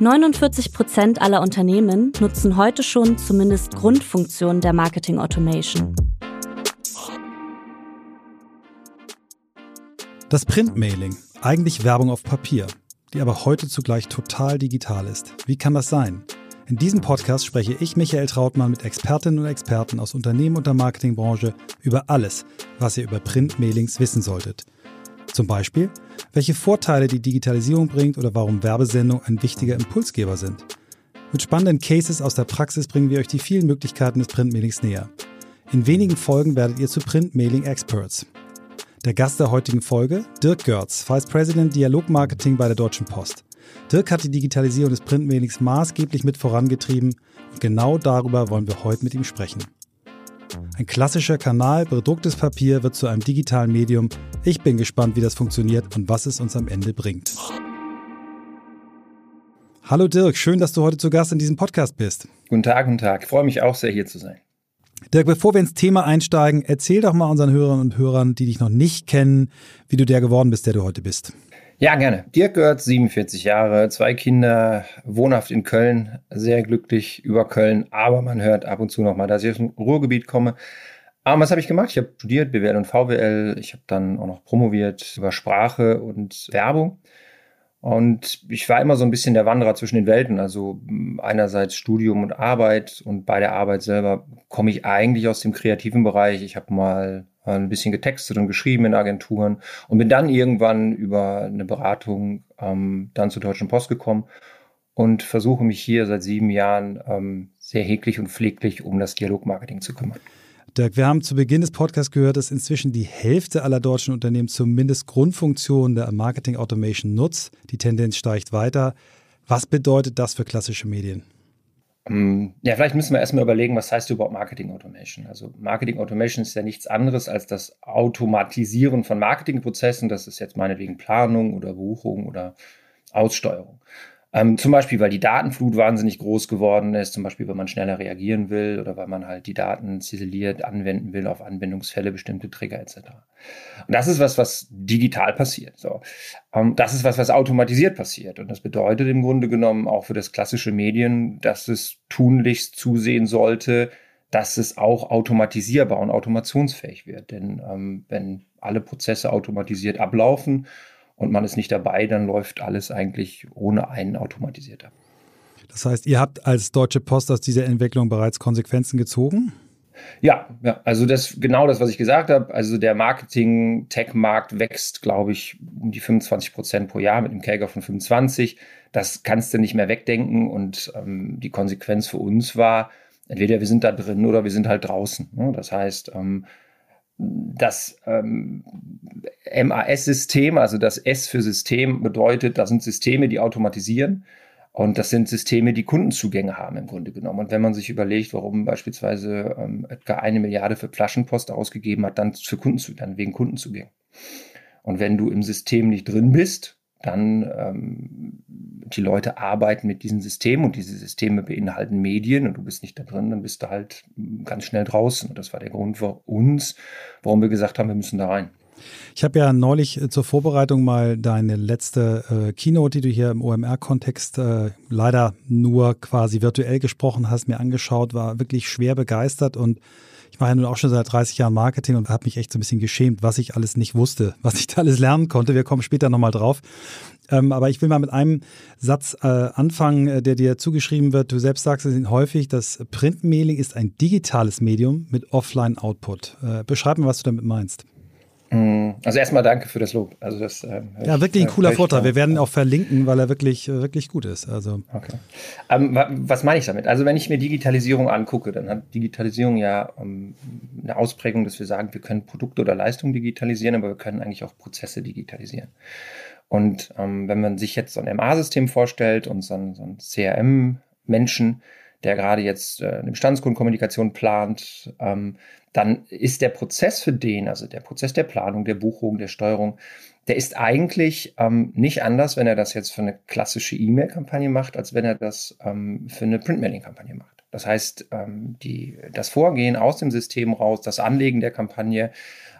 49 Prozent aller Unternehmen nutzen heute schon zumindest Grundfunktionen der Marketing Automation. Das Printmailing, eigentlich Werbung auf Papier, die aber heute zugleich total digital ist. Wie kann das sein? In diesem Podcast spreche ich, Michael Trautmann, mit Expertinnen und Experten aus Unternehmen und der Marketingbranche über alles, was ihr über Printmailings wissen solltet. Zum Beispiel, welche Vorteile die Digitalisierung bringt oder warum Werbesendungen ein wichtiger Impulsgeber sind. Mit spannenden Cases aus der Praxis bringen wir euch die vielen Möglichkeiten des Printmailings näher. In wenigen Folgen werdet ihr zu Printmailing Experts. Der Gast der heutigen Folge, Dirk Görz, Vice President Dialogmarketing bei der Deutschen Post. Dirk hat die Digitalisierung des Printmailings maßgeblich mit vorangetrieben und genau darüber wollen wir heute mit ihm sprechen. Ein klassischer Kanal, bedrucktes Papier wird zu einem digitalen Medium. Ich bin gespannt, wie das funktioniert und was es uns am Ende bringt. Hallo Dirk, schön, dass du heute zu Gast in diesem Podcast bist. Guten Tag, guten Tag. Ich freue mich auch sehr, hier zu sein. Dirk, bevor wir ins Thema einsteigen, erzähl doch mal unseren Hörern und Hörern, die dich noch nicht kennen, wie du der geworden bist, der du heute bist. Ja, gerne. Dirk gehört 47 Jahre, zwei Kinder, wohnhaft in Köln, sehr glücklich über Köln, aber man hört ab und zu noch mal, dass ich aus dem Ruhrgebiet komme. Aber was habe ich gemacht? Ich habe studiert BWL und VWL. Ich habe dann auch noch promoviert über Sprache und Werbung. Und ich war immer so ein bisschen der Wanderer zwischen den Welten. Also einerseits Studium und Arbeit und bei der Arbeit selber komme ich eigentlich aus dem kreativen Bereich. Ich habe mal ein bisschen getextet und geschrieben in Agenturen und bin dann irgendwann über eine Beratung ähm, dann zur Deutschen Post gekommen und versuche mich hier seit sieben Jahren ähm, sehr heglich und pfleglich um das Dialogmarketing zu kümmern. Dirk, wir haben zu Beginn des Podcasts gehört, dass inzwischen die Hälfte aller deutschen Unternehmen zumindest Grundfunktionen der Marketing Automation nutzt. Die Tendenz steigt weiter. Was bedeutet das für klassische Medien? Ähm, ja, vielleicht müssen wir erstmal überlegen, was heißt überhaupt Marketing Automation? Also Marketing Automation ist ja nichts anderes als das Automatisieren von Marketingprozessen. Das ist jetzt meinetwegen Planung oder Buchung oder Aussteuerung. Ähm, zum Beispiel, weil die Datenflut wahnsinnig groß geworden ist, zum Beispiel, wenn man schneller reagieren will oder weil man halt die Daten ziseliert anwenden will auf Anwendungsfälle, bestimmte Trigger etc. Und das ist was, was digital passiert. So. Ähm, das ist was, was automatisiert passiert. Und das bedeutet im Grunde genommen auch für das klassische Medien, dass es tunlichst zusehen sollte, dass es auch automatisierbar und automationsfähig wird. Denn ähm, wenn alle Prozesse automatisiert ablaufen, und man ist nicht dabei, dann läuft alles eigentlich ohne einen automatisiert ab. Das heißt, ihr habt als Deutsche Post aus dieser Entwicklung bereits Konsequenzen gezogen? Ja, ja, also das genau das, was ich gesagt habe. Also der Marketing-Tech-Markt wächst, glaube ich, um die 25 Prozent pro Jahr mit einem Käger von 25. Das kannst du nicht mehr wegdenken. Und ähm, die Konsequenz für uns war, entweder wir sind da drin oder wir sind halt draußen. Ne? Das heißt, ähm, das ähm, MAS-System, also das S für System bedeutet, das sind Systeme, die automatisieren. Und das sind Systeme, die Kundenzugänge haben im Grunde genommen. Und wenn man sich überlegt, warum beispielsweise ähm, etwa eine Milliarde für Flaschenpost ausgegeben hat, dann für Kunden, dann wegen Kundenzugängen. Und wenn du im System nicht drin bist, dann ähm, die Leute arbeiten mit diesen Systemen und diese Systeme beinhalten Medien und du bist nicht da drin, dann bist du halt ganz schnell draußen. Und das war der Grund für uns, warum wir gesagt haben, wir müssen da rein. Ich habe ja neulich äh, zur Vorbereitung mal deine letzte äh, Keynote, die du hier im OMR-Kontext äh, leider nur quasi virtuell gesprochen hast, mir angeschaut, war wirklich schwer begeistert und ich mache ja nun auch schon seit 30 Jahren Marketing und habe mich echt so ein bisschen geschämt, was ich alles nicht wusste, was ich da alles lernen konnte. Wir kommen später nochmal drauf. Ähm, aber ich will mal mit einem Satz äh, anfangen, äh, der dir zugeschrieben wird. Du selbst sagst es häufig, das Printmailing ist ein digitales Medium mit Offline-Output. Äh, beschreib mir, was du damit meinst. Mm, also erstmal danke für das Lob. Also das, äh, ja, wirklich ein cooler Vorteil. Wir werden ihn auch verlinken, weil er wirklich, äh, wirklich gut ist. Also. Okay. Ähm, was meine ich damit? Also wenn ich mir Digitalisierung angucke, dann hat Digitalisierung ja ähm, eine Ausprägung, dass wir sagen, wir können Produkte oder Leistungen digitalisieren, aber wir können eigentlich auch Prozesse digitalisieren. Und ähm, wenn man sich jetzt so ein MA-System vorstellt und so ein, so ein CRM-Menschen, der gerade jetzt äh, eine Bestandskundenkommunikation plant, ähm, dann ist der Prozess für den, also der Prozess der Planung, der Buchung, der Steuerung, der ist eigentlich ähm, nicht anders, wenn er das jetzt für eine klassische E-Mail-Kampagne macht, als wenn er das ähm, für eine Printmailing-Kampagne macht. Das heißt, ähm, die, das Vorgehen aus dem System raus, das Anlegen der Kampagne,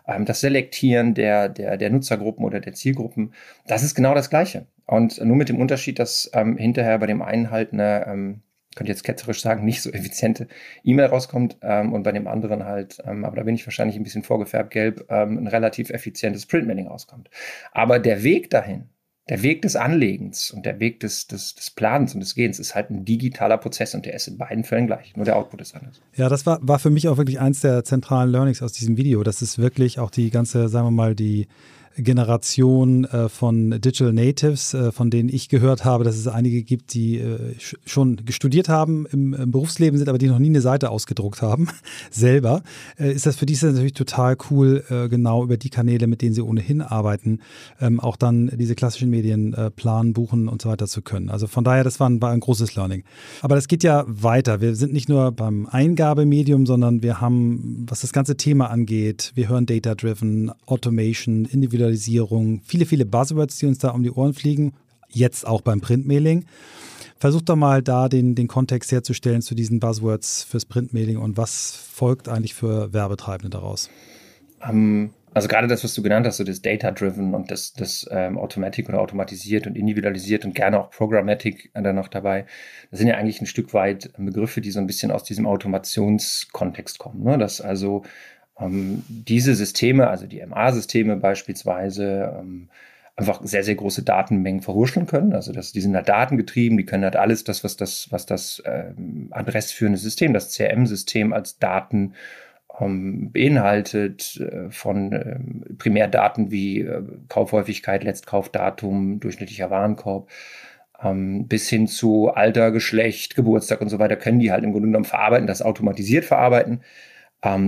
ähm, das Selektieren der, der, der Nutzergruppen oder der Zielgruppen, das ist genau das Gleiche. Und nur mit dem Unterschied, dass ähm, hinterher bei dem einen halt eine, ähm, könnte jetzt ketzerisch sagen, nicht so effiziente E-Mail rauskommt ähm, und bei dem anderen halt, ähm, aber da bin ich wahrscheinlich ein bisschen vorgefärbt gelb, ähm, ein relativ effizientes Printmailing rauskommt. Aber der Weg dahin, der Weg des Anlegens und der Weg des, des, des Planens und des Gehens ist halt ein digitaler Prozess und der ist in beiden Fällen gleich. Nur der Output ist anders. Ja, das war, war für mich auch wirklich eins der zentralen Learnings aus diesem Video. Das ist wirklich auch die ganze, sagen wir mal, die Generation äh, von Digital Natives, äh, von denen ich gehört habe, dass es einige gibt, die äh, schon studiert haben, im, Berufsleben sind, aber die noch nie eine Seite ausgedruckt haben, selber, ist das für die natürlich total cool, genau über die Kanäle, mit denen sie ohnehin arbeiten, ähm, auch dann diese klassischen Medien planen, buchen und so weiter zu können. Also von daher, das war ein, war ein großes Learning. Aber das geht ja weiter. Wir sind nicht nur beim Eingabemedium, sondern wir haben, was das ganze Thema angeht, wir hören Data-Driven, Automation, individuelle Individualisierung, viele, viele Buzzwords, die uns da um die Ohren fliegen, jetzt auch beim Printmailing. Versucht doch mal da den, den Kontext herzustellen zu diesen Buzzwords fürs Printmailing und was folgt eigentlich für Werbetreibende daraus? Ähm, also gerade das, was du genannt hast, so das Data-Driven und das, das ähm, Automatic oder automatisiert und individualisiert und gerne auch Programmatic dann noch dabei, das sind ja eigentlich ein Stück weit Begriffe, die so ein bisschen aus diesem Automationskontext kommen. Ne? Dass also diese Systeme, also die MA-Systeme beispielsweise, ähm, einfach sehr, sehr große Datenmengen verwurscheln können. Also das, die sind halt datengetrieben, die können halt alles das, was das, was das ähm, adressführende System, das CRM-System als Daten ähm, beinhaltet, äh, von äh, Primärdaten wie äh, Kaufhäufigkeit, Letztkaufdatum, durchschnittlicher Warenkorb, ähm, bis hin zu Alter, Geschlecht, Geburtstag und so weiter, können die halt im Grunde genommen verarbeiten, das automatisiert verarbeiten ähm,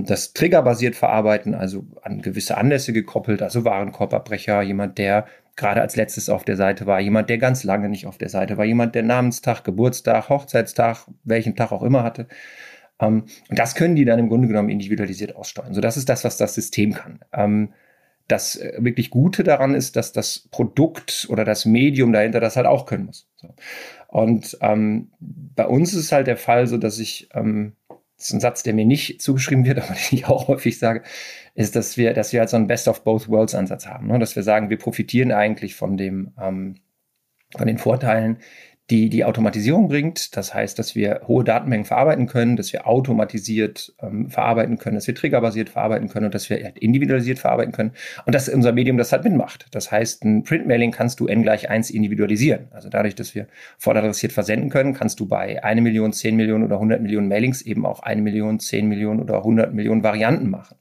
das triggerbasiert verarbeiten, also an gewisse Anlässe gekoppelt, also Warenkorbabbrecher, jemand, der gerade als letztes auf der Seite war, jemand, der ganz lange nicht auf der Seite war, jemand, der Namenstag, Geburtstag, Hochzeitstag, welchen Tag auch immer hatte. Ähm, und das können die dann im Grunde genommen individualisiert aussteuern. So, das ist das, was das System kann. Ähm, das äh, wirklich Gute daran ist, dass das Produkt oder das Medium dahinter das halt auch können muss. Und ähm, bei uns ist es halt der Fall, so dass ich ähm, das ist ein Satz, der mir nicht zugeschrieben wird, aber den ich auch häufig sage, ist, dass wir, dass wir halt so einen Best of Both Worlds Ansatz haben. Ne? Dass wir sagen, wir profitieren eigentlich von dem, ähm, von den Vorteilen, die die Automatisierung bringt. Das heißt, dass wir hohe Datenmengen verarbeiten können, dass wir automatisiert ähm, verarbeiten können, dass wir triggerbasiert verarbeiten können und dass wir halt individualisiert verarbeiten können und dass unser Medium das halt mitmacht. Das heißt, ein Printmailing kannst du n gleich 1 individualisieren. Also dadurch, dass wir volladressiert versenden können, kannst du bei eine Million, 10 Millionen oder 100 Millionen Mailings eben auch eine Million, 10 Millionen oder 100 Millionen Varianten machen.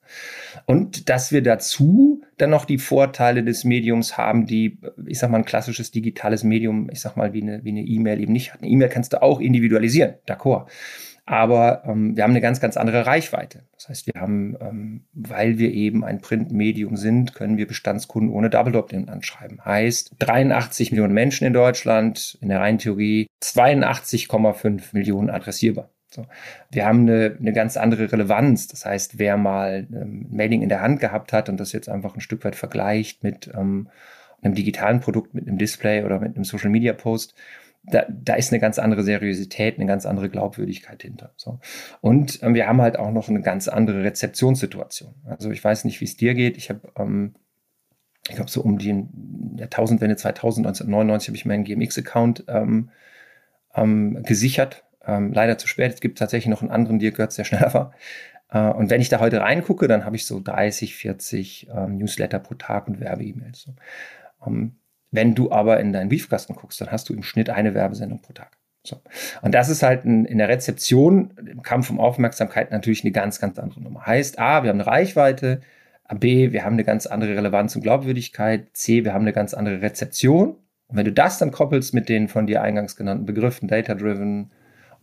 Und dass wir dazu dann noch die Vorteile des Mediums haben, die, ich sag mal, ein klassisches digitales Medium, ich sag mal, wie eine, wie E-Mail eben nicht hat. Eine E-Mail kannst du auch individualisieren, d'accord. Aber ähm, wir haben eine ganz, ganz andere Reichweite. Das heißt, wir haben, ähm, weil wir eben ein Printmedium sind, können wir Bestandskunden ohne Double Opt-in anschreiben. Heißt, 83 Millionen Menschen in Deutschland, in der reinen Theorie 82,5 Millionen adressierbar. So. Wir haben eine, eine ganz andere Relevanz. Das heißt, wer mal ähm, Mailing in der Hand gehabt hat und das jetzt einfach ein Stück weit vergleicht mit ähm, einem digitalen Produkt, mit einem Display oder mit einem Social Media Post, da, da ist eine ganz andere Seriosität, eine ganz andere Glaubwürdigkeit hinter. So. Und ähm, wir haben halt auch noch eine ganz andere Rezeptionssituation. Also ich weiß nicht, wie es dir geht. Ich habe, ähm, ich glaube, so um die Jahrtausendwende 2000, 1999 habe ich meinen GMX-Account ähm, ähm, gesichert ähm, leider zu spät. Es gibt tatsächlich noch einen anderen Dirk Götz, der schneller war. Äh, und wenn ich da heute reingucke, dann habe ich so 30, 40 ähm, Newsletter pro Tag und Werbe-E-Mails. So. Ähm, wenn du aber in deinen Briefkasten guckst, dann hast du im Schnitt eine Werbesendung pro Tag. So. Und das ist halt ein, in der Rezeption, im Kampf um Aufmerksamkeit natürlich eine ganz, ganz andere Nummer. Heißt, A, wir haben eine Reichweite, B, wir haben eine ganz andere Relevanz und Glaubwürdigkeit, C, wir haben eine ganz andere Rezeption. Und wenn du das dann koppelst mit den von dir eingangs genannten Begriffen, Data-Driven,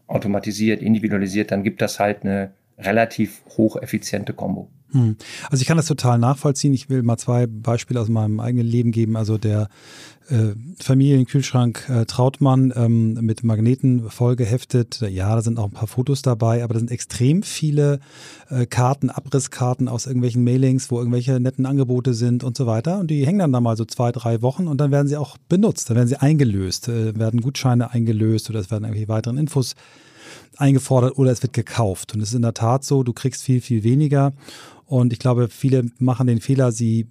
automatisiert, individualisiert, dann gibt das halt eine relativ hocheffiziente Kombo. Hm. Also ich kann das total nachvollziehen. Ich will mal zwei Beispiele aus meinem eigenen Leben geben. Also der äh, Familienkühlschrank äh, Trautmann ähm, mit Magneten vollgeheftet. Ja, da sind auch ein paar Fotos dabei, aber da sind extrem viele äh, Karten, Abrisskarten aus irgendwelchen Mailings, wo irgendwelche netten Angebote sind und so weiter. Und die hängen dann da mal so zwei, drei Wochen und dann werden sie auch benutzt, dann werden sie eingelöst, äh, werden Gutscheine eingelöst oder es werden irgendwelche weiteren Infos eingefordert oder es wird gekauft. Und es ist in der Tat so, du kriegst viel, viel weniger. Und ich glaube, viele machen den Fehler, sie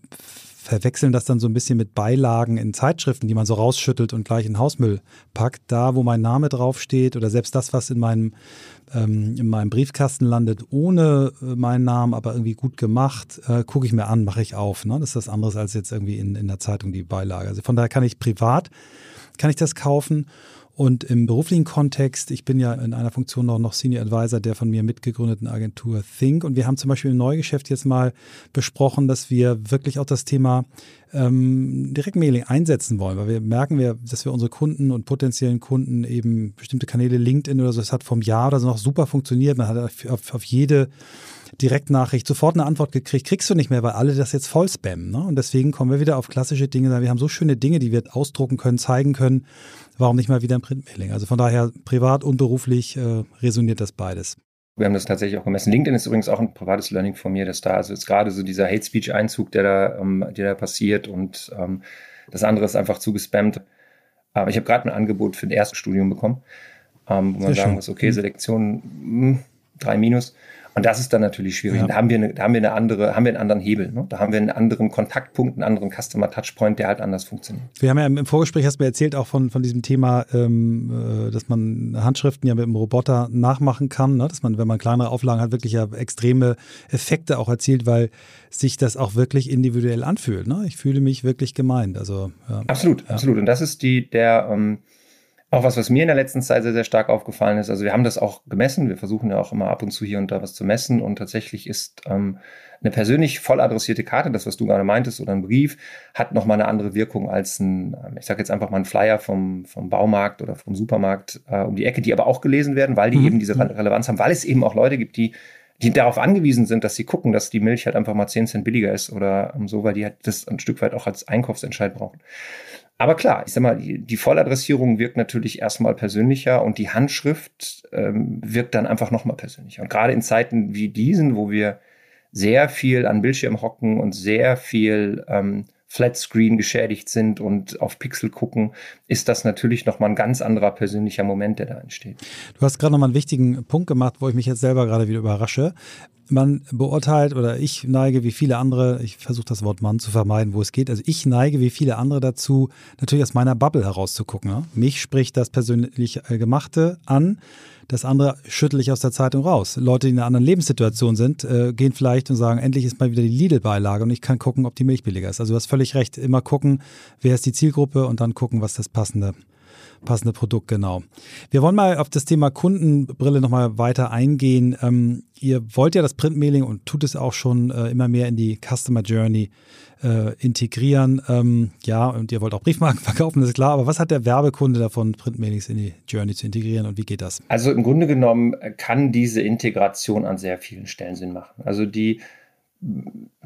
verwechseln das dann so ein bisschen mit Beilagen in Zeitschriften, die man so rausschüttelt und gleich in Hausmüll packt. Da, wo mein Name draufsteht oder selbst das, was in meinem, ähm, in meinem Briefkasten landet, ohne äh, meinen Namen, aber irgendwie gut gemacht, äh, gucke ich mir an, mache ich auf. Ne? Das ist das anderes als jetzt irgendwie in, in der Zeitung die Beilage. Also von daher kann ich privat, kann ich das kaufen. Und im beruflichen Kontext, ich bin ja in einer Funktion noch, noch Senior Advisor der von mir mitgegründeten Agentur Think. Und wir haben zum Beispiel im Neugeschäft jetzt mal besprochen, dass wir wirklich auch das Thema ähm, Direktmailing einsetzen wollen, weil wir merken, wir, dass wir unsere Kunden und potenziellen Kunden eben bestimmte Kanäle, LinkedIn oder so, das hat vom Jahr oder so noch super funktioniert. Man hat auf, auf jede Direktnachricht sofort eine Antwort gekriegt, kriegst du nicht mehr, weil alle das jetzt voll spammen. Ne? Und deswegen kommen wir wieder auf klassische Dinge. Wir haben so schöne Dinge, die wir ausdrucken können, zeigen können. Warum nicht mal wieder ein Printmailing? Also von daher privat und beruflich äh, resoniert das beides. Wir haben das tatsächlich auch gemessen. LinkedIn ist übrigens auch ein privates Learning von mir, dass da, also ist gerade so dieser Hate Speech Einzug, der da, ähm, der da passiert und ähm, das andere ist einfach zugespammt. Aber ich habe gerade ein Angebot für ein Erststudium bekommen, ähm, wo man Sehr sagen schön. muss, okay, mhm. Selektion mh, hm, drei Minus. Und das ist dann natürlich schwierig. Ja. Da haben wir eine, da haben wir eine andere, haben wir einen anderen Hebel. Ne? Da haben wir einen anderen Kontaktpunkt, einen anderen Customer Touchpoint, der halt anders funktioniert. Wir haben ja im Vorgespräch hast du mir erzählt auch von, von diesem Thema, ähm, äh, dass man Handschriften ja mit dem Roboter nachmachen kann, ne? dass man, wenn man kleinere Auflagen hat, wirklich ja extreme Effekte auch erzielt, weil sich das auch wirklich individuell anfühlt. Ne? Ich fühle mich wirklich gemeint. Also ja. absolut, absolut. Und das ist die der ähm, auch was, was mir in der letzten Zeit sehr, sehr stark aufgefallen ist. Also wir haben das auch gemessen. Wir versuchen ja auch immer ab und zu hier und da was zu messen. Und tatsächlich ist ähm, eine persönlich voll adressierte Karte, das, was du gerade meintest, oder ein Brief, hat nochmal eine andere Wirkung als ein, ähm, ich sage jetzt einfach mal ein Flyer vom, vom Baumarkt oder vom Supermarkt äh, um die Ecke, die aber auch gelesen werden, weil die mhm. eben diese Relevanz haben, weil es eben auch Leute gibt, die die darauf angewiesen sind, dass sie gucken, dass die Milch halt einfach mal 10 Cent billiger ist oder um, so, weil die halt das ein Stück weit auch als Einkaufsentscheid brauchen. Aber klar, ich sag mal, die, Volladressierung wirkt natürlich erstmal persönlicher und die Handschrift ähm, wirkt dann einfach nochmal persönlicher. Und gerade in Zeiten wie diesen, wo wir sehr viel an Bildschirm hocken und sehr viel ähm, Flatscreen geschädigt sind und auf Pixel gucken, ist das natürlich nochmal ein ganz anderer persönlicher Moment, der da entsteht. Du hast gerade nochmal einen wichtigen Punkt gemacht, wo ich mich jetzt selber gerade wieder überrasche man beurteilt oder ich neige wie viele andere, ich versuche das Wort Mann zu vermeiden, wo es geht, also ich neige wie viele andere dazu, natürlich aus meiner Bubble herauszugucken. Ne? Mich spricht das persönlich äh, Gemachte an, das andere schüttel ich aus der Zeitung raus. Leute, die in einer anderen Lebenssituation sind, äh, gehen vielleicht und sagen, endlich ist mal wieder die Lidl-Beilage und ich kann gucken, ob die Milch billiger ist. Also du hast völlig recht, immer gucken, wer ist die Zielgruppe und dann gucken, was das passende passende Produkt, genau. Wir wollen mal auf das Thema Kundenbrille nochmal weiter eingehen. Ähm, ihr wollt ja das Printmailing und tut es auch schon äh, immer mehr in die Customer Journey äh, integrieren. Ähm, ja, und ihr wollt auch Briefmarken verkaufen, das ist klar. Aber was hat der Werbekunde davon, Printmailings in die Journey zu integrieren und wie geht das? Also im Grunde genommen kann diese Integration an sehr vielen Stellen Sinn machen. Also die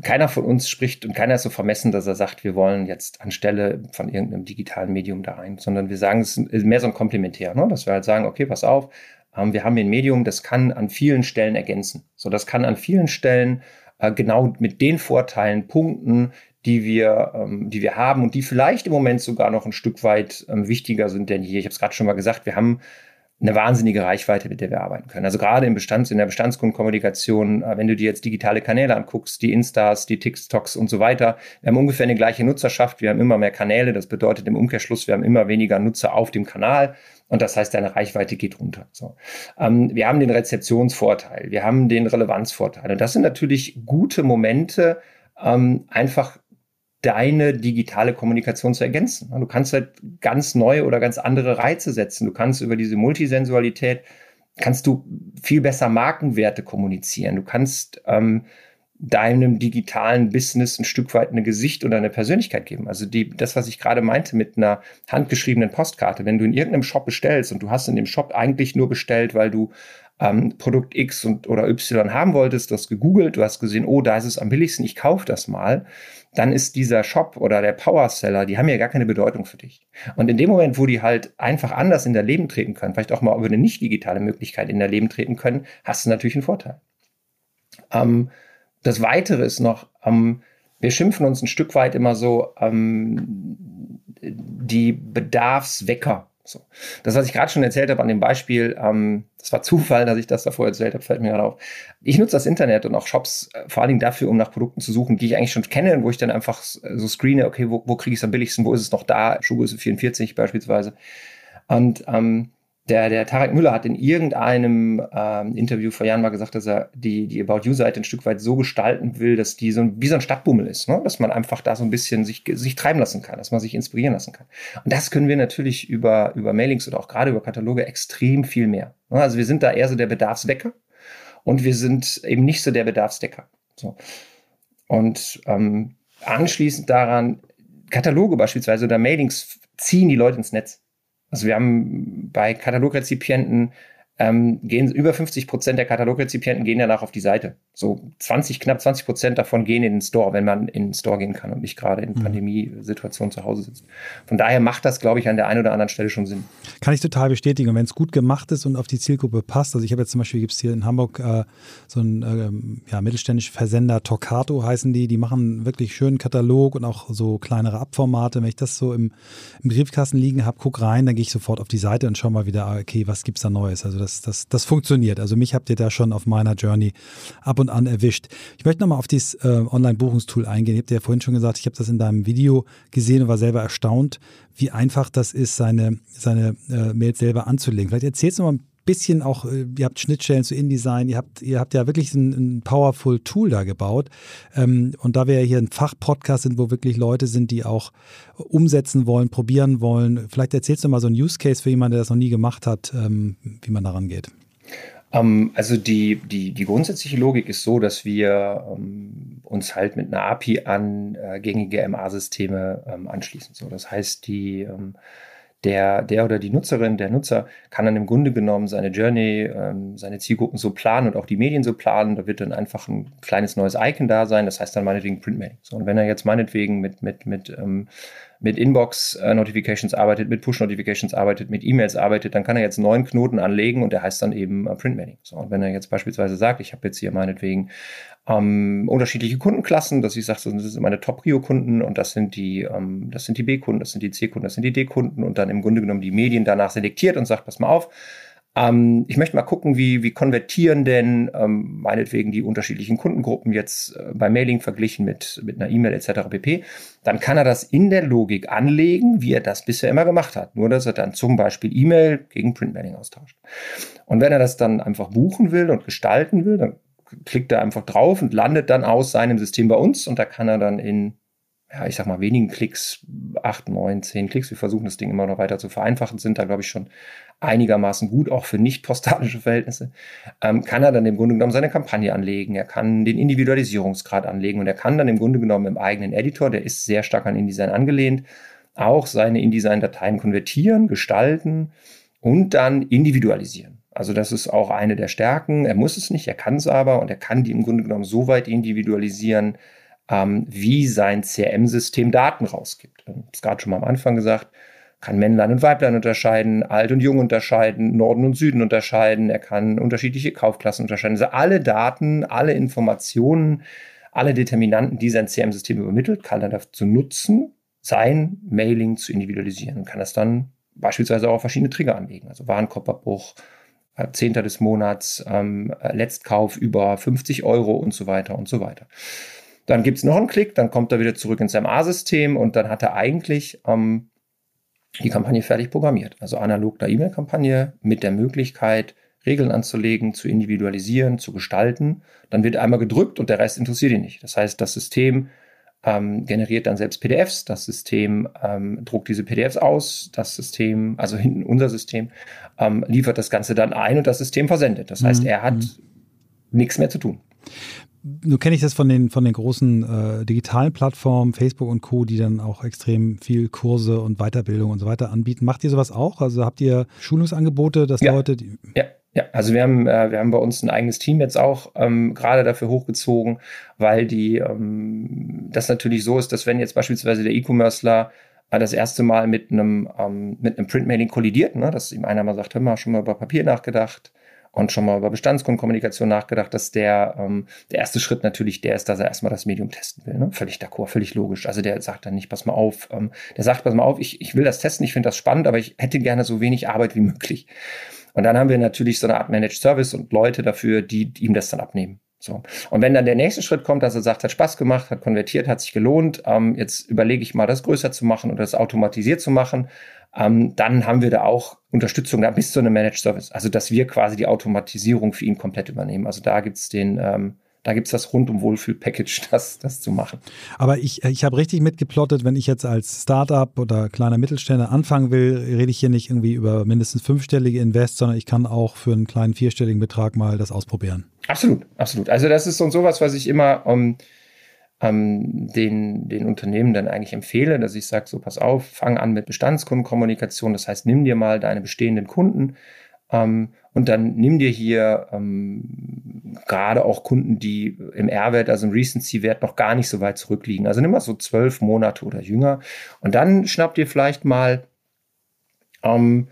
keiner von uns spricht und keiner ist so vermessen, dass er sagt, wir wollen jetzt anstelle von irgendeinem digitalen Medium da rein, sondern wir sagen, es ist mehr so ein Komplementär, ne? dass wir halt sagen, okay, pass auf, ähm, wir haben hier ein Medium, das kann an vielen Stellen ergänzen. So, das kann an vielen Stellen äh, genau mit den Vorteilen punkten, die wir, ähm, die wir haben und die vielleicht im Moment sogar noch ein Stück weit ähm, wichtiger sind denn hier. Ich habe es gerade schon mal gesagt, wir haben eine wahnsinnige Reichweite, mit der wir arbeiten können. Also gerade im Bestands, in der Bestandskundenkommunikation, äh, wenn du dir jetzt digitale Kanäle anguckst, die Instas, die TikToks und so weiter, wir haben ungefähr eine gleiche Nutzerschaft, wir haben immer mehr Kanäle, das bedeutet im Umkehrschluss, wir haben immer weniger Nutzer auf dem Kanal und das heißt, deine Reichweite geht runter. So. Ähm, wir haben den Rezeptionsvorteil, wir haben den Relevanzvorteil und das sind natürlich gute Momente, ähm, einfach deine digitale Kommunikation zu ergänzen. Du kannst halt ganz neue oder ganz andere Reize setzen. Du kannst über diese Multisensualität kannst du viel besser Markenwerte kommunizieren. Du kannst ähm, deinem digitalen Business ein Stück weit eine Gesicht oder eine Persönlichkeit geben. Also die, das, was ich gerade meinte mit einer handgeschriebenen Postkarte, wenn du in irgendeinem Shop bestellst und du hast in dem Shop eigentlich nur bestellt, weil du ähm, Produkt X und, oder Y haben wolltest, du hast gegoogelt, du hast gesehen, oh, da ist es am billigsten, ich kaufe das mal dann ist dieser Shop oder der Power Seller, die haben ja gar keine Bedeutung für dich. Und in dem Moment, wo die halt einfach anders in dein Leben treten können, vielleicht auch mal über eine nicht digitale Möglichkeit in dein Leben treten können, hast du natürlich einen Vorteil. Ähm, das Weitere ist noch, ähm, wir schimpfen uns ein Stück weit immer so ähm, die Bedarfswecker So. Das, was ich gerade schon erzählt habe an dem Beispiel, ähm, das war Zufall, dass ich das davor erzählt habe, fällt mir gerade auf. Ich nutze das Internet und auch Shops äh, vor allen Dingen dafür, um nach Produkten zu suchen, die ich eigentlich schon kenne und wo ich dann einfach so screene, okay, wo, wo kriege ich es am billigsten, wo ist es noch da, Schuhgröße 44 beispielsweise. Und ähm, der, der Tarek Müller hat in irgendeinem ähm, Interview vor Jahren mal gesagt, dass er die, die About You-Seite ein Stück weit so gestalten will, dass die so ein, wie so ein Stadtbummel ist, ne? dass man einfach da so ein bisschen sich, sich treiben lassen kann, dass man sich inspirieren lassen kann. Und das können wir natürlich über, über Mailings oder auch gerade über Kataloge extrem viel mehr. Ne? Also wir sind da eher so der Bedarfswecker und wir sind eben nicht so der Bedarfsdecker. So. Und ähm, anschließend daran, Kataloge beispielsweise oder Mailings ziehen die Leute ins Netz. Also wir haben bei Katalogrezipienten ähm, gehen über 50 Prozent der Katalogrezipienten gehen danach auf die Seite. So 20, knapp 20 Prozent davon gehen in den Store, wenn man in den Store gehen kann und nicht gerade in mhm. Pandemiesituationen zu Hause sitzt. Von daher macht das, glaube ich, an der einen oder anderen Stelle schon Sinn. Kann ich total bestätigen. Und wenn es gut gemacht ist und auf die Zielgruppe passt, also ich habe jetzt zum Beispiel, gibt es hier in Hamburg äh, so ein ähm, ja, mittelständischer Versender, Torcato heißen die, die machen wirklich schönen Katalog und auch so kleinere Abformate. Wenn ich das so im, im Briefkasten liegen habe, guck rein, dann gehe ich sofort auf die Seite und schaue mal wieder, ah, okay, was gibt es da Neues? Also das, das, das funktioniert. Also mich habt ihr da schon auf meiner Journey ab und an erwischt. Ich möchte nochmal auf dieses äh, Online-Buchungstool eingehen. Ich habe dir ja vorhin schon gesagt, ich habe das in deinem Video gesehen und war selber erstaunt, wie einfach das ist, seine, seine äh, Mails selber anzulegen. Vielleicht erzählst du mal ein bisschen auch, äh, ihr habt Schnittstellen zu InDesign, ihr habt, ihr habt ja wirklich ein, ein powerful Tool da gebaut. Ähm, und da wir ja hier ein Fachpodcast sind, wo wirklich Leute sind, die auch umsetzen wollen, probieren wollen, vielleicht erzählst du mal so einen Use Case für jemanden, der das noch nie gemacht hat, ähm, wie man daran geht. Ähm, also die, die, die grundsätzliche Logik ist so, dass wir uns halt mit einer API an äh, gängige MA-Systeme anschließen. So, das heißt, die der, der oder die Nutzerin, der Nutzer kann dann im Grunde genommen seine Journey, ähm, seine Zielgruppen so planen und auch die Medien so planen. Da wird dann einfach ein kleines neues Icon da sein. Das heißt dann meinetwegen Printmailing. So, und wenn er jetzt meinetwegen mit, mit, mit, ähm, mit Inbox-Notifications arbeitet, mit Push-Notifications arbeitet, mit E-Mails arbeitet, dann kann er jetzt neun Knoten anlegen und der heißt dann eben äh, Printmailing. So, und wenn er jetzt beispielsweise sagt, ich habe jetzt hier meinetwegen ähm, unterschiedliche Kundenklassen, dass ich sage, das sind meine Top-Prio-Kunden und das sind die, ähm, das sind die B-Kunden, das sind die C-Kunden, das sind die D-Kunden und dann im Grunde genommen die Medien danach selektiert und sagt, pass mal auf, ähm, ich möchte mal gucken, wie, wie konvertieren denn ähm, meinetwegen die unterschiedlichen Kundengruppen jetzt äh, bei Mailing verglichen mit, mit einer E-Mail etc. pp. Dann kann er das in der Logik anlegen, wie er das bisher immer gemacht hat. Nur, dass er dann zum Beispiel E-Mail gegen Printmailing austauscht. Und wenn er das dann einfach buchen will und gestalten will, dann klickt er einfach drauf und landet dann aus seinem System bei uns und da kann er dann in, ja, ich sag mal, wenigen Klicks, acht, neun, zehn Klicks, wir versuchen das Ding immer noch weiter zu vereinfachen, sind da, glaube ich, schon einigermaßen gut, auch für nicht postalische Verhältnisse, ähm, kann er dann im Grunde genommen seine Kampagne anlegen, er kann den Individualisierungsgrad anlegen und er kann dann im Grunde genommen im eigenen Editor, der ist sehr stark an InDesign angelehnt, auch seine InDesign-Dateien konvertieren, gestalten und dann individualisieren. Also das ist auch eine der Stärken. Er muss es nicht, er kann es aber und er kann die im Grunde genommen so weit individualisieren, ähm, wie sein CRM-System Daten rausgibt. Ich habe es gerade schon mal am Anfang gesagt, kann Männlein und Weiblein unterscheiden, alt und jung unterscheiden, Norden und Süden unterscheiden, er kann unterschiedliche Kaufklassen unterscheiden. Also alle Daten, alle Informationen, alle Determinanten, die sein CRM-System übermittelt, kann er dazu nutzen, sein Mailing zu individualisieren kann das dann beispielsweise auch auf verschiedene Trigger anlegen, also Warenkorbabbruch, Zehnter des Monats, ähm, Letztkauf über 50 Euro und so weiter und so weiter. Dann gibt's noch einen Klick, dann kommt er wieder zurück ins MA-System und dann hat er eigentlich ähm, die Kampagne fertig programmiert. Also analog der E-Mail-Kampagne mit der Möglichkeit, Regeln anzulegen, zu individualisieren, zu gestalten. Dann wird einmal gedrückt und der Rest interessiert ihn nicht. Das heißt, das System ähm, generiert dann selbst PDFs, das System ähm, druckt diese PDFs aus, das System, also hinten unser System, ähm, liefert das Ganze dann ein und das System versendet. Das heißt, mhm. er hat mhm. nichts mehr zu tun. Nur kenne ich das von den, von den großen äh, digitalen Plattformen, Facebook und Co., die dann auch extrem viel Kurse und Weiterbildung und so weiter anbieten. Macht ihr sowas auch? Also habt ihr Schulungsangebote, dass ja. Leute. ja, ja, also wir haben, äh, wir haben bei uns ein eigenes Team jetzt auch ähm, gerade dafür hochgezogen, weil die ähm, das natürlich so ist, dass wenn jetzt beispielsweise der E-Commercer äh, das erste Mal mit einem ähm, mit einem Printmailing kollidiert, ne, dass ihm einer mal sagt, hör mal, schon mal über Papier nachgedacht und schon mal über Bestandskundenkommunikation nachgedacht, dass der, ähm, der erste Schritt natürlich der ist, dass er erstmal das Medium testen will. Ne? Völlig d'accord, völlig logisch. Also der sagt dann nicht, pass mal auf, ähm, der sagt, pass mal auf, ich, ich will das testen, ich finde das spannend, aber ich hätte gerne so wenig Arbeit wie möglich. Und dann haben wir natürlich so eine Art Managed Service und Leute dafür, die, die ihm das dann abnehmen. So. Und wenn dann der nächste Schritt kommt, dass er sagt, hat Spaß gemacht, hat konvertiert, hat sich gelohnt, ähm, jetzt überlege ich mal, das größer zu machen oder das automatisiert zu machen, ähm, dann haben wir da auch Unterstützung da bis zu einem Managed Service. Also dass wir quasi die Automatisierung für ihn komplett übernehmen. Also da gibt's den, ähm, da gibt's das rundum Wohlfühl-Package, das, das zu machen. Aber ich, ich habe richtig mitgeplottet, wenn ich jetzt als Startup oder kleiner Mittelständler anfangen will, rede ich hier nicht irgendwie über mindestens fünfstellige Invest, sondern ich kann auch für einen kleinen vierstelligen Betrag mal das ausprobieren. Absolut, absolut. Also das ist so sowas, was ich immer um, ähm, den, den Unternehmen dann eigentlich empfehle, dass ich sage, so pass auf, fang an mit Bestandskundenkommunikation. Das heißt, nimm dir mal deine bestehenden Kunden ähm, und dann nimm dir hier ähm, gerade auch Kunden, die im R-Wert, also im Recency-Wert noch gar nicht so weit zurückliegen. Also nimm mal so zwölf Monate oder jünger und dann schnapp dir vielleicht mal ähm,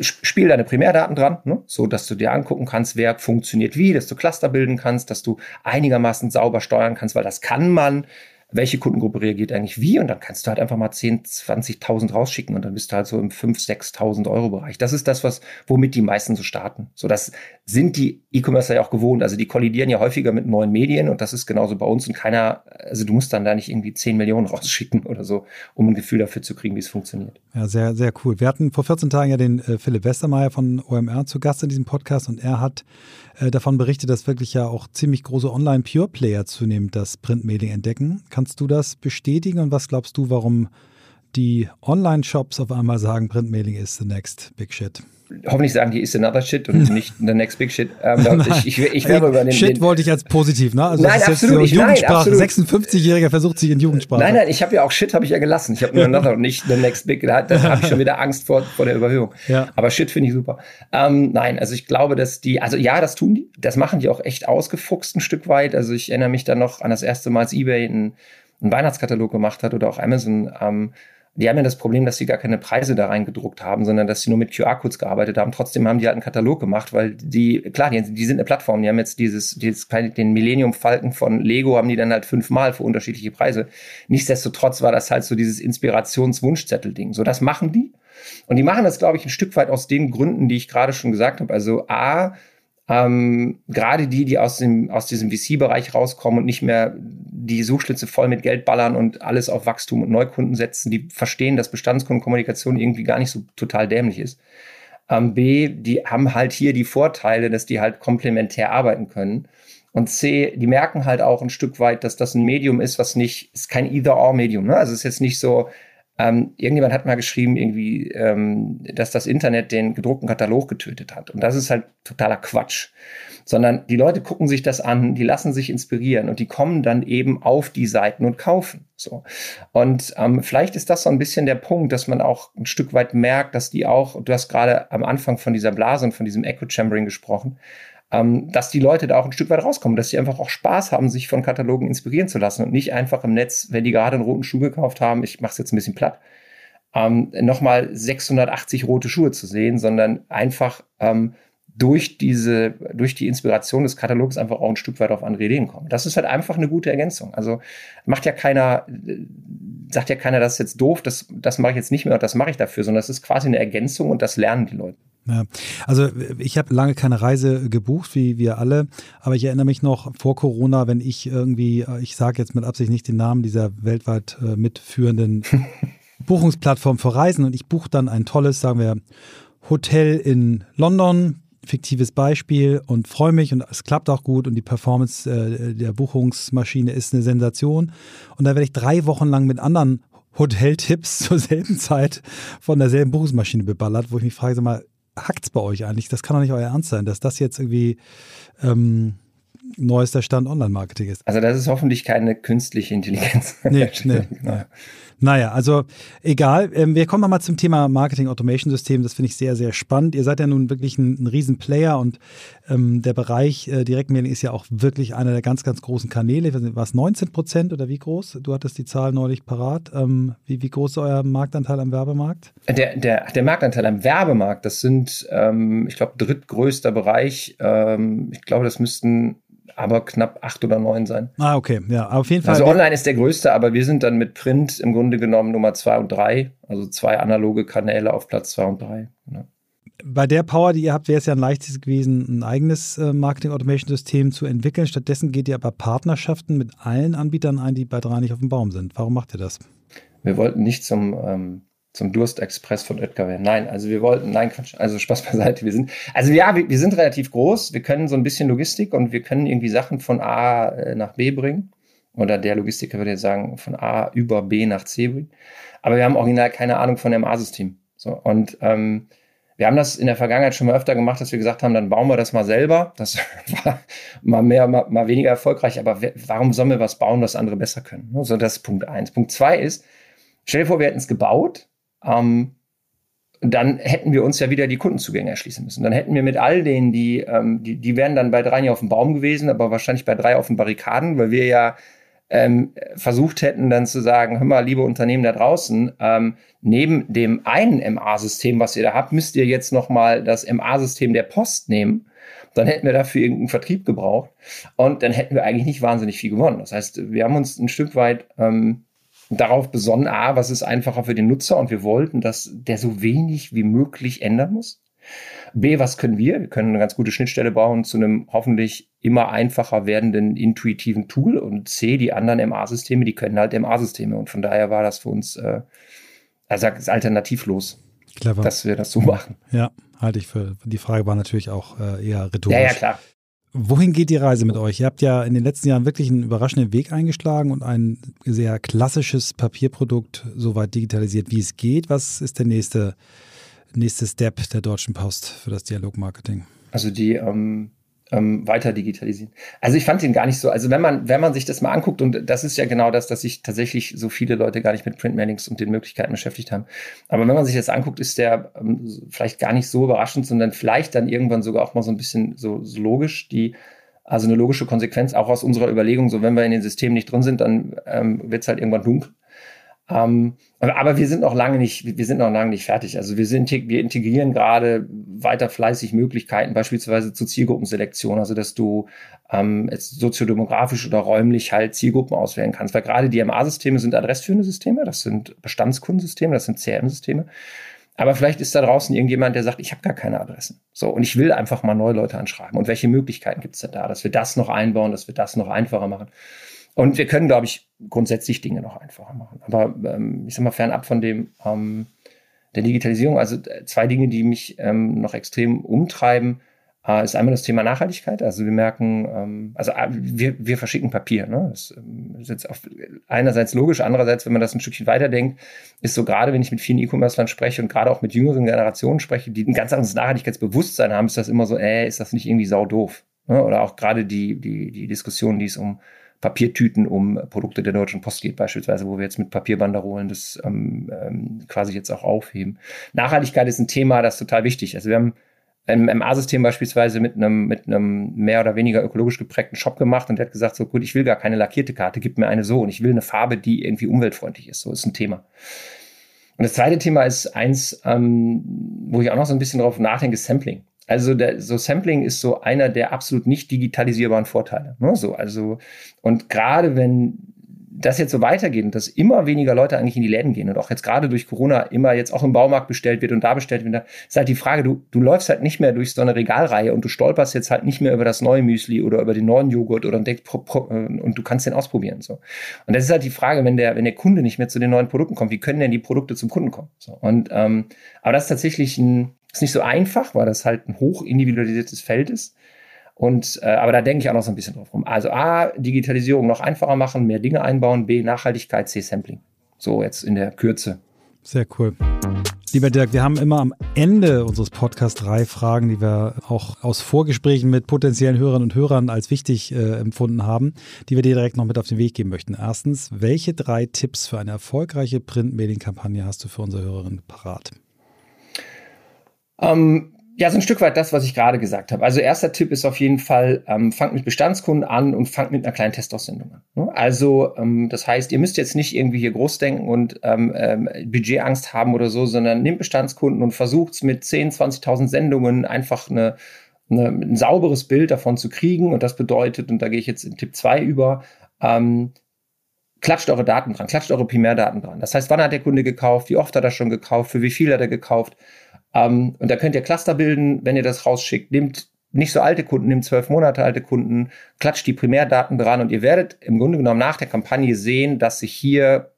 Spiel deine Primärdaten dran, ne? so dass du dir angucken kannst, wer funktioniert wie, dass du Cluster bilden kannst, dass du einigermaßen sauber steuern kannst, weil das kann man welche Kundengruppe reagiert eigentlich wie und dann kannst du halt einfach mal 10, 20.000 rausschicken und dann bist du halt so im 5.000, 6.000 Euro Bereich. Das ist das, was, womit die meisten so starten. So, das sind die E-Commercer ja auch gewohnt. Also die kollidieren ja häufiger mit neuen Medien und das ist genauso bei uns und keiner, also du musst dann da nicht irgendwie 10 Millionen rausschicken oder so, um ein Gefühl dafür zu kriegen, wie es funktioniert. Ja, sehr, sehr cool. Wir hatten vor 14 Tagen ja den äh, Philipp Westermeier von OMR zu Gast in diesem Podcast und er hat äh, davon berichtet, dass wirklich ja auch ziemlich große Online-Pure-Player zunehmend das Printmailing entdecken. Kannst du das bestätigen und was glaubst du, warum die Online-Shops auf einmal sagen, Printmailing ist the next big shit? hoffentlich sagen die ist another shit und nicht the next big shit. Ähm, ich, ich, ich wäre über den, Shit wollte ich als positiv, ne? Also nein, absolut. Ist Jugendsprache. 56-Jähriger versucht sich in Jugendsprache. Nein, nein, ich habe ja auch Shit habe ich ja gelassen. Ich habe nur another und nicht the next big. Da, da habe ich schon wieder Angst vor, vor der Überhöhung. Ja. Aber Shit finde ich super. Ähm, nein, also ich glaube, dass die, also ja, das tun die. Das machen die auch echt ausgefuchst ein Stück weit. Also ich erinnere mich dann noch an das erste Mal, als eBay einen, einen Weihnachtskatalog gemacht hat oder auch Amazon. Ähm, die haben ja das Problem, dass sie gar keine Preise da reingedruckt haben, sondern dass sie nur mit QR-Codes gearbeitet haben. Trotzdem haben die halt einen Katalog gemacht, weil die, klar, die, die sind eine Plattform, die haben jetzt dieses, dieses den Millennium-Falken von Lego haben die dann halt fünfmal für unterschiedliche Preise. Nichtsdestotrotz war das halt so dieses Inspirationswunschzettel-Ding. So, das machen die. Und die machen das, glaube ich, ein Stück weit aus den Gründen, die ich gerade schon gesagt habe. Also A, ähm, gerade die, die aus, dem, aus diesem VC-Bereich rauskommen und nicht mehr die Suchschlitze voll mit Geld ballern und alles auf Wachstum und Neukunden setzen, die verstehen, dass Bestandskundenkommunikation irgendwie gar nicht so total dämlich ist. Ähm, B, die haben halt hier die Vorteile, dass die halt komplementär arbeiten können. Und C, die merken halt auch ein Stück weit, dass das ein Medium ist, was nicht, ist kein Either-or-Medium. Ne? Also es ist jetzt nicht so, ähm, irgendjemand hat mal geschrieben, irgendwie, ähm, dass das Internet den gedruckten Katalog getötet hat. Und das ist halt totaler Quatsch. Sondern die Leute gucken sich das an, die lassen sich inspirieren und die kommen dann eben auf die Seiten und kaufen. So. Und ähm, vielleicht ist das so ein bisschen der Punkt, dass man auch ein Stück weit merkt, dass die auch, du hast gerade am Anfang von dieser Blase und von diesem Echo Chambering gesprochen, ähm, dass die Leute da auch ein Stück weit rauskommen, dass sie einfach auch Spaß haben, sich von Katalogen inspirieren zu lassen und nicht einfach im Netz, wenn die gerade einen roten Schuh gekauft haben, ich mache es jetzt ein bisschen platt, ähm, nochmal 680 rote Schuhe zu sehen, sondern einfach ähm, durch diese, durch die Inspiration des Katalogs einfach auch ein Stück weit auf andere Ideen kommen. Das ist halt einfach eine gute Ergänzung. Also macht ja keiner, sagt ja keiner, das ist jetzt doof, das, das mache ich jetzt nicht mehr und das mache ich dafür, sondern das ist quasi eine Ergänzung und das lernen die Leute. Ja, also ich habe lange keine Reise gebucht, wie wir alle, aber ich erinnere mich noch vor Corona, wenn ich irgendwie, ich sage jetzt mit Absicht nicht den Namen dieser weltweit äh, mitführenden Buchungsplattform für Reisen und ich buche dann ein tolles, sagen wir, Hotel in London, fiktives Beispiel und freue mich und es klappt auch gut und die Performance äh, der Buchungsmaschine ist eine Sensation und da werde ich drei Wochen lang mit anderen Hoteltipps zur selben Zeit von derselben Buchungsmaschine beballert, wo ich mich frage, sag mal, hackt's bei euch eigentlich? Das kann doch nicht euer Ernst sein, dass das jetzt irgendwie ähm, neuester Stand Online-Marketing ist. Also das ist hoffentlich keine künstliche Intelligenz. Nee, nee. genau. Naja, also egal. Ähm, wir kommen mal zum Thema Marketing Automation System. Das finde ich sehr, sehr spannend. Ihr seid ja nun wirklich ein, ein Riesenplayer und ähm, der Bereich äh, Direktmailing ist ja auch wirklich einer der ganz, ganz großen Kanäle. War es 19 Prozent oder wie groß? Du hattest die Zahl neulich parat. Ähm, wie, wie groß ist euer Marktanteil am Werbemarkt? Der, der, der Marktanteil am Werbemarkt, das sind, ähm, ich glaube, drittgrößter Bereich. Ähm, ich glaube, das müssten aber knapp acht oder neun sein. Ah, okay, ja, auf jeden Fall. Also online ist der größte, aber wir sind dann mit Print im Grunde genommen Nummer zwei und drei, also zwei analoge Kanäle auf Platz zwei und drei. Ja. Bei der Power, die ihr habt, wäre es ja ein leichtes gewesen, ein eigenes äh, Marketing-Automation-System zu entwickeln. Stattdessen geht ihr aber Partnerschaften mit allen Anbietern ein, die bei drei nicht auf dem Baum sind. Warum macht ihr das? Wir wollten nicht zum ähm, zum Durstexpress von Oetker. Nein, also wir wollten, nein, Quatsch, also Spaß beiseite. Wir sind, also ja, wir, wir, sind relativ groß. Wir können so ein bisschen Logistik und wir können irgendwie Sachen von A äh, nach B bringen. Oder der Logistiker würde jetzt sagen, von A über B nach C bringen. Aber wir haben original keine Ahnung von dem A-System. So, und ähm, wir haben das in der Vergangenheit schon mal öfter gemacht, dass wir gesagt haben, dann bauen wir das mal selber. Das war mal mehr, mal, mal weniger erfolgreich. Aber warum sollen wir was bauen, was andere besser können? So, das ist Punkt eins. Punkt zwei ist, stell dir vor, wir hätten es gebaut ähm, dann hätten wir uns ja wieder die Kundenzugänge erschließen müssen. Dann hätten wir mit all denen, die, ähm, die, die wären dann bei drei nicht auf dem Baum gewesen, aber wahrscheinlich bei drei auf den Barrikaden, weil wir ja ähm, versucht hätten, dann zu sagen, hör mal, liebe Unternehmen da draußen, ähm, neben dem einen MA-System, was ihr da habt, müsst ihr jetzt nochmal das MA-System der Post nehmen. Dann hätten wir dafür irgendeinen Vertrieb gebraucht und dann hätten wir eigentlich nicht wahnsinnig viel gewonnen. Das heißt, wir haben uns ein Stück weit ähm, darauf besonnen, A, was ist einfacher für den Nutzer und wir wollten, dass der so wenig wie möglich ändern muss. B, was können wir? Wir können eine ganz gute Schnittstelle bauen zu einem hoffentlich immer einfacher werdenden intuitiven Tool. Und C, die anderen MA-Systeme, die können halt MA-Systeme. Und von daher war das für uns, äh, also alternativlos, Clever. dass wir das so machen. Ja, halte ich für. Die Frage war natürlich auch äh, eher rhetorisch. Ja, ja, klar. Wohin geht die Reise mit euch? Ihr habt ja in den letzten Jahren wirklich einen überraschenden Weg eingeschlagen und ein sehr klassisches Papierprodukt so weit digitalisiert, wie es geht. Was ist der nächste, nächste Step der Deutschen Post für das Dialogmarketing? Also die ähm, ähm, weiter digitalisieren. Also ich fand ihn gar nicht so, also wenn man, wenn man sich das mal anguckt, und das ist ja genau das, dass sich tatsächlich so viele Leute gar nicht mit Printmailings und den Möglichkeiten beschäftigt haben. Aber wenn man sich das anguckt, ist der ähm, vielleicht gar nicht so überraschend, sondern vielleicht dann irgendwann sogar auch mal so ein bisschen so, so logisch, die also eine logische Konsequenz auch aus unserer Überlegung, so wenn wir in den Systemen nicht drin sind, dann ähm, wird es halt irgendwann dunkel. Ähm, aber wir sind noch lange nicht, wir sind noch lange nicht fertig. Also wir sind, wir integrieren gerade weiter fleißig Möglichkeiten, beispielsweise zur Zielgruppenselektion, also dass du ähm, soziodemografisch oder räumlich halt Zielgruppen auswählen kannst. Weil gerade die MA-Systeme sind adressführende Systeme, das sind Bestandskundensysteme, das sind CRM-Systeme. Aber vielleicht ist da draußen irgendjemand, der sagt, ich habe gar keine Adressen. So, und ich will einfach mal neue Leute anschreiben. Und welche Möglichkeiten gibt es denn da, dass wir das noch einbauen, dass wir das noch einfacher machen? Und wir können, glaube ich, grundsätzlich Dinge noch einfacher machen. Aber ähm, ich sag mal, fernab von dem ähm, der Digitalisierung, also äh, zwei Dinge, die mich ähm, noch extrem umtreiben, äh, ist einmal das Thema Nachhaltigkeit. Also wir merken, ähm, also äh, wir, wir verschicken Papier. Ne? Das ähm, ist jetzt auf, einerseits logisch, andererseits, wenn man das ein Stückchen weiterdenkt, ist so gerade, wenn ich mit vielen E-Commerce-Lern spreche und gerade auch mit jüngeren Generationen spreche, die ein ganz anderes Nachhaltigkeitsbewusstsein haben, ist das immer so, äh, ist das nicht irgendwie sau doof? Ne? Oder auch gerade die, die, die Diskussion, die es um Papiertüten um Produkte der Deutschen Post geht, beispielsweise, wo wir jetzt mit Papierbanderolen das ähm, ähm, quasi jetzt auch aufheben. Nachhaltigkeit ist ein Thema, das total wichtig. Also wir haben ein MA-System beispielsweise mit einem, mit einem mehr oder weniger ökologisch geprägten Shop gemacht und der hat gesagt, so gut, ich will gar keine lackierte Karte, gib mir eine so und ich will eine Farbe, die irgendwie umweltfreundlich ist. So ist ein Thema. Und das zweite Thema ist eins, ähm, wo ich auch noch so ein bisschen drauf nachdenke, Sampling. Also der, so Sampling ist so einer der absolut nicht digitalisierbaren Vorteile. Ne? So, also, und gerade wenn das jetzt so weitergeht und dass immer weniger Leute eigentlich in die Läden gehen und auch jetzt gerade durch Corona immer jetzt auch im Baumarkt bestellt wird und da bestellt wird, ist halt die Frage, du, du läufst halt nicht mehr durch so eine Regalreihe und du stolperst jetzt halt nicht mehr über das neue Müsli oder über den neuen Joghurt oder denkst, und du kannst den ausprobieren. So. Und das ist halt die Frage, wenn der, wenn der Kunde nicht mehr zu den neuen Produkten kommt, wie können denn die Produkte zum Kunden kommen? So. Und ähm, aber das ist tatsächlich ein, ist nicht so einfach, weil das halt ein hoch individualisiertes Feld ist. Und äh, aber da denke ich auch noch so ein bisschen drauf rum. Also A, Digitalisierung noch einfacher machen, mehr Dinge einbauen, B, Nachhaltigkeit, C, Sampling. So jetzt in der Kürze. Sehr cool. Lieber Dirk, wir haben immer am Ende unseres Podcasts drei Fragen, die wir auch aus Vorgesprächen mit potenziellen Hörern und Hörern als wichtig äh, empfunden haben, die wir dir direkt noch mit auf den Weg geben möchten. Erstens, welche drei Tipps für eine erfolgreiche Print-Mailing-Kampagne hast du für unsere Hörerinnen parat? Ähm, ja, so ein Stück weit das, was ich gerade gesagt habe. Also erster Tipp ist auf jeden Fall, ähm, fangt mit Bestandskunden an und fangt mit einer kleinen Testaussendung an. Ne? Also ähm, das heißt, ihr müsst jetzt nicht irgendwie hier groß denken und ähm, ähm, Budgetangst haben oder so, sondern nehmt Bestandskunden und versucht es mit 10, 20.000 Sendungen einfach eine, eine, ein sauberes Bild davon zu kriegen. Und das bedeutet, und da gehe ich jetzt in Tipp 2 über, ähm, klatscht eure Daten dran, klatscht eure Primärdaten dran. Das heißt, wann hat der Kunde gekauft, wie oft hat er schon gekauft, für wie viel hat er gekauft ähm, und da könnt ihr Cluster bilden, wenn ihr das rausschickt. Nehmt nicht so alte Kunden, nehmt zwölf Monate alte Kunden, klatscht die Primärdaten dran und ihr werdet im Grunde genommen nach der Kampagne sehen, dass sich hier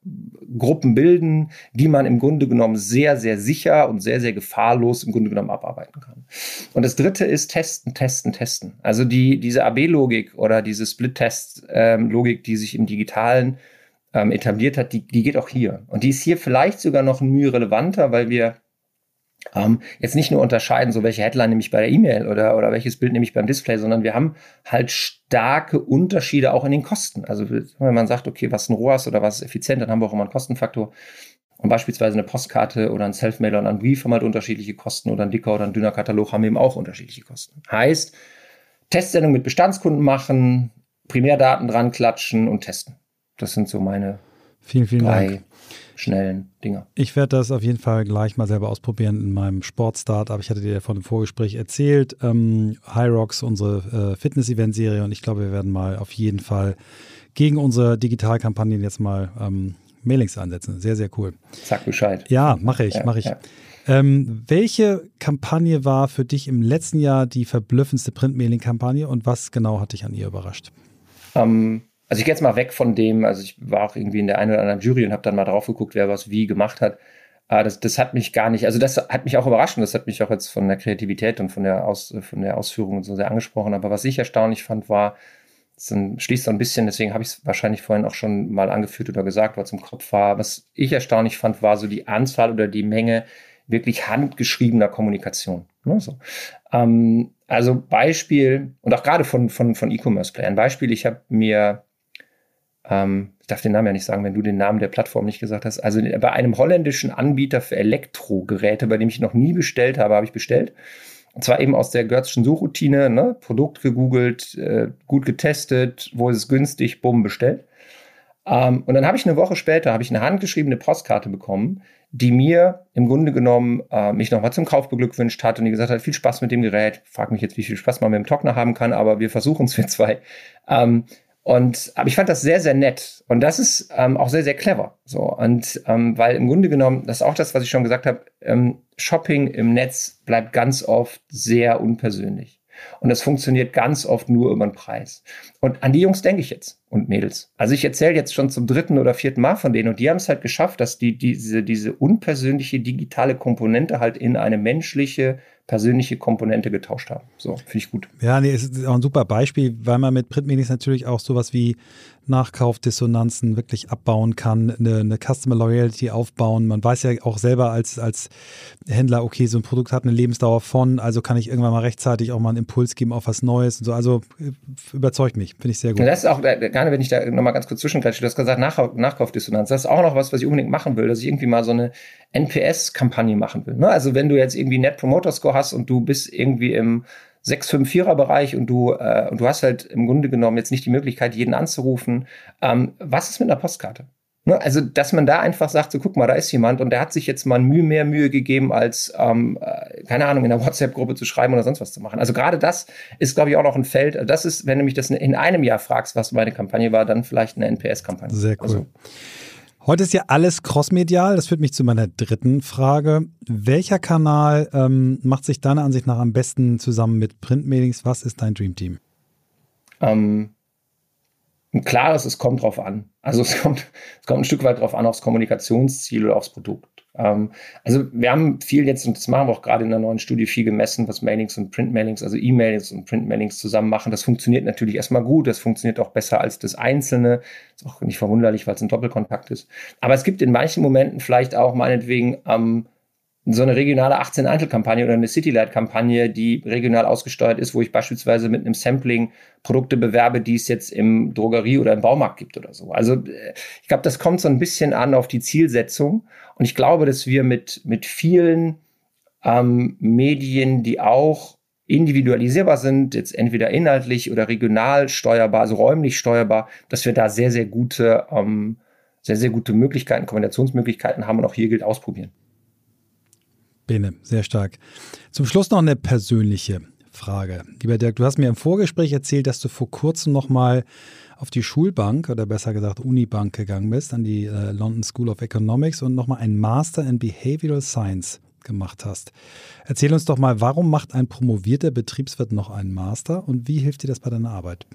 Gruppen bilden, die man im Grunde genommen sehr, sehr sicher und sehr, sehr gefahrlos im Grunde genommen abarbeiten kann. Und das dritte ist testen, testen, testen. Also die, diese AB-Logik oder diese Split-Test-Logik, die sich im Digitalen ähm, etabliert hat, die, die geht auch hier. Und die ist hier vielleicht sogar noch ein Mühe relevanter, weil wir ähm, jetzt nicht nur unterscheiden, so welche Headline nehme ich bei der E-Mail oder, oder welches Bild nehme ich beim Display, sondern wir haben halt starke Unterschiede auch in den Kosten. Also wenn man sagt, okay, was ist ein ROAS oder was ist effizient, dann haben wir auch immer einen Kostenfaktor. Und beispielsweise eine Postkarte oder ein Selfmailer und ein Brief haben halt unterschiedliche Kosten oder ein dicker oder ein dünner Katalog haben eben auch unterschiedliche Kosten. Heißt, Testsendung mit Bestandskunden machen, Primärdaten dran klatschen und testen. Das sind so meine vielen, vielen drei Dank schnellen Dinger. Ich werde das auf jeden Fall gleich mal selber ausprobieren in meinem Sportstart, aber ich hatte dir ja von dem Vorgespräch erzählt. Ähm, High Rocks, unsere äh, Fitness-Event-Serie und ich glaube, wir werden mal auf jeden Fall gegen unsere Digitalkampagnen jetzt mal ähm, Mailings ansetzen. Sehr, sehr cool. Sag Bescheid. Ja, mache ich, ja, mache ich. Ja. Ähm, welche Kampagne war für dich im letzten Jahr die verblüffendste Print-Mailing-Kampagne und was genau hat dich an ihr überrascht? Ähm, also ich gehe jetzt mal weg von dem, also ich war auch irgendwie in der einen oder anderen Jury und habe dann mal drauf geguckt, wer was wie gemacht hat. Aber das, das hat mich gar nicht, also das hat mich auch überrascht und das hat mich auch jetzt von der Kreativität und von der, Aus, von der Ausführung und so sehr angesprochen. Aber was ich erstaunlich fand, war, das schließt so ein bisschen, deswegen habe ich es wahrscheinlich vorhin auch schon mal angeführt oder gesagt, was im Kopf war. Was ich erstaunlich fand, war so die Anzahl oder die Menge wirklich handgeschriebener Kommunikation. Ne, so. ähm, also Beispiel, und auch gerade von, von, von E-Commerce-Playern. Beispiel, ich habe mir ähm, ich darf den Namen ja nicht sagen, wenn du den Namen der Plattform nicht gesagt hast. Also bei einem holländischen Anbieter für Elektrogeräte, bei dem ich noch nie bestellt habe, habe ich bestellt. Und zwar eben aus der Görzschen Suchroutine, ne? Produkt gegoogelt, äh, gut getestet, wo ist es günstig, bumm, bestellt. Ähm, und dann habe ich eine Woche später habe ich eine handgeschriebene Postkarte bekommen, die mir im Grunde genommen äh, mich nochmal zum Kauf beglückwünscht hat und die gesagt hat, viel Spaß mit dem Gerät. Frag mich jetzt, wie viel Spaß man mit dem Trockner haben kann, aber wir versuchen es für zwei. Ähm, und aber ich fand das sehr, sehr nett. Und das ist ähm, auch sehr, sehr clever. So. Und ähm, weil im Grunde genommen, das ist auch das, was ich schon gesagt habe, ähm, Shopping im Netz bleibt ganz oft sehr unpersönlich. Und das funktioniert ganz oft nur über den Preis. Und an die Jungs denke ich jetzt und Mädels. Also ich erzähle jetzt schon zum dritten oder vierten Mal von denen und die haben es halt geschafft, dass die diese, diese unpersönliche digitale Komponente halt in eine menschliche, persönliche Komponente getauscht haben. So, finde ich gut. Ja, nee, es ist auch ein super Beispiel, weil man mit Printmedien natürlich auch sowas wie Nachkaufdissonanzen wirklich abbauen kann, eine, eine, Customer Loyalty aufbauen. Man weiß ja auch selber als, als Händler, okay, so ein Produkt hat eine Lebensdauer von, also kann ich irgendwann mal rechtzeitig auch mal einen Impuls geben auf was Neues und so. Also äh, überzeugt mich, finde ich sehr gut. Und das ist auch, gerade wenn ich da nochmal ganz kurz zwischengrätsche, du hast gesagt, Nach Nachkaufdissonanz, das ist auch noch was, was ich unbedingt machen will, dass ich irgendwie mal so eine NPS-Kampagne machen will. Ne? Also wenn du jetzt irgendwie Net Promoter Score hast und du bist irgendwie im 6-5-4er Bereich und du, äh, und du hast halt im Grunde genommen jetzt nicht die Möglichkeit, jeden anzurufen. Ähm, was ist mit einer Postkarte? Ne? Also, dass man da einfach sagt, so guck mal, da ist jemand und der hat sich jetzt mal Mühe mehr Mühe gegeben, als, ähm, äh, keine Ahnung, in der WhatsApp-Gruppe zu schreiben oder sonst was zu machen. Also gerade das ist, glaube ich, auch noch ein Feld. Also das ist, wenn du mich das in einem Jahr fragst, was meine Kampagne war, dann vielleicht eine NPS-Kampagne. Sehr cool. Also, Heute ist ja alles crossmedial. Das führt mich zu meiner dritten Frage. Welcher Kanal ähm, macht sich deiner Ansicht nach am besten zusammen mit Printmailings? Was ist dein Dreamteam? Ähm, ein klares, es kommt drauf an. Also es kommt, es kommt ein Stück weit drauf an, aufs Kommunikationsziel oder aufs Produkt. Ähm, also wir haben viel jetzt, und das machen wir auch gerade in der neuen Studie, viel gemessen, was Mailings und Printmailings, also E-Mails und Printmailings zusammen machen. Das funktioniert natürlich erstmal gut, das funktioniert auch besser als das Einzelne. Ist auch nicht verwunderlich, weil es ein Doppelkontakt ist. Aber es gibt in manchen Momenten vielleicht auch meinetwegen ähm, so eine regionale 18 Einzelkampagne oder eine Citylight-Kampagne, die regional ausgesteuert ist, wo ich beispielsweise mit einem Sampling Produkte bewerbe, die es jetzt im Drogerie oder im Baumarkt gibt oder so. Also äh, ich glaube, das kommt so ein bisschen an auf die Zielsetzung. Und ich glaube, dass wir mit, mit vielen ähm, Medien, die auch individualisierbar sind, jetzt entweder inhaltlich oder regional steuerbar, also räumlich steuerbar, dass wir da sehr, sehr gute, ähm, sehr, sehr gute Möglichkeiten, Kombinationsmöglichkeiten haben und auch hier gilt ausprobieren. Bene, sehr stark. Zum Schluss noch eine persönliche Frage. Lieber Dirk, du hast mir im Vorgespräch erzählt, dass du vor kurzem nochmal auf die Schulbank oder besser gesagt Unibank gegangen bist, an die äh, London School of Economics und nochmal einen Master in Behavioral Science gemacht hast. Erzähl uns doch mal, warum macht ein promovierter Betriebswirt noch einen Master und wie hilft dir das bei deiner Arbeit?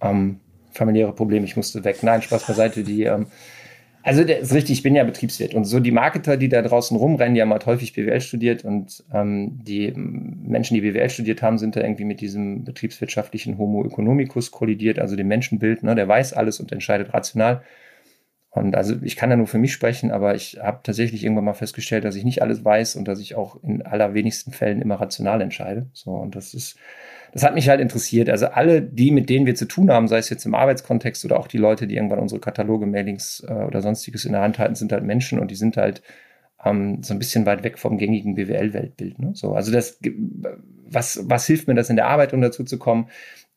Ähm, familiäre Probleme, ich musste weg. Nein, Spaß beiseite. Die, ähm, also das ist richtig, ich bin ja Betriebswirt und so die Marketer, die da draußen rumrennen, die haben halt häufig BWL studiert und ähm, die Menschen, die BWL studiert haben, sind da irgendwie mit diesem betriebswirtschaftlichen Homo economicus kollidiert, also dem Menschenbild, ne, der weiß alles und entscheidet rational. Und also ich kann da nur für mich sprechen, aber ich habe tatsächlich irgendwann mal festgestellt, dass ich nicht alles weiß und dass ich auch in allerwenigsten Fällen immer rational entscheide. So, und das ist, das hat mich halt interessiert. Also alle, die, mit denen wir zu tun haben, sei es jetzt im Arbeitskontext oder auch die Leute, die irgendwann unsere Kataloge, Mailings äh, oder sonstiges in der Hand halten, sind halt Menschen und die sind halt ähm, so ein bisschen weit weg vom gängigen BWL-Weltbild. Ne? So, also das, was, was hilft mir das in der Arbeit, um dazu zu kommen?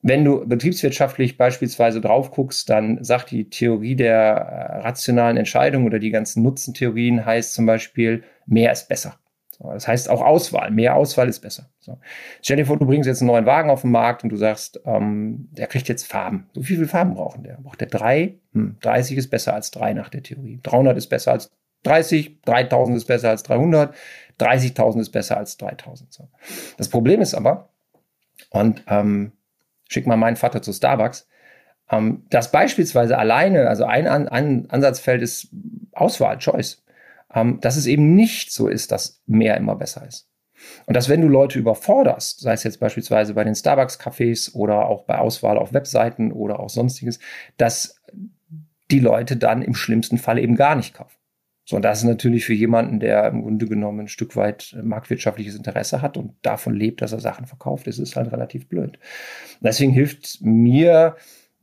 Wenn du betriebswirtschaftlich beispielsweise drauf guckst, dann sagt die Theorie der äh, rationalen Entscheidung oder die ganzen Nutzentheorien heißt zum Beispiel, mehr ist besser. Das heißt auch Auswahl. Mehr Auswahl ist besser. So. Stell dir vor, du bringst jetzt einen neuen Wagen auf den Markt und du sagst, ähm, der kriegt jetzt Farben. So wie viele Farben brauchen der? Braucht der drei? Hm, 30 ist besser als drei nach der Theorie. 300 ist besser als 30. 3000 ist besser als 300. 30.000 ist besser als 3000. So. Das Problem ist aber, und ähm, schick mal meinen Vater zu Starbucks. Ähm, das beispielsweise alleine, also ein, ein Ansatzfeld ist Auswahl, Choice. Ähm, dass es eben nicht so ist, dass mehr immer besser ist. Und dass wenn du Leute überforderst, sei es jetzt beispielsweise bei den Starbucks-Cafés oder auch bei Auswahl auf Webseiten oder auch sonstiges, dass die Leute dann im schlimmsten Fall eben gar nicht kaufen. So, und das ist natürlich für jemanden, der im Grunde genommen ein Stück weit marktwirtschaftliches Interesse hat und davon lebt, dass er Sachen verkauft, ist es halt relativ blöd. Deswegen hilft mir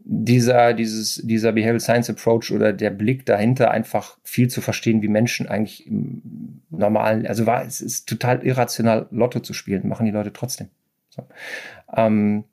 dieser, dieses, dieser Behavioral Science Approach oder der Blick dahinter einfach viel zu verstehen, wie Menschen eigentlich im normalen, also war, es ist total irrational, Lotto zu spielen, machen die Leute trotzdem. So. Ähm,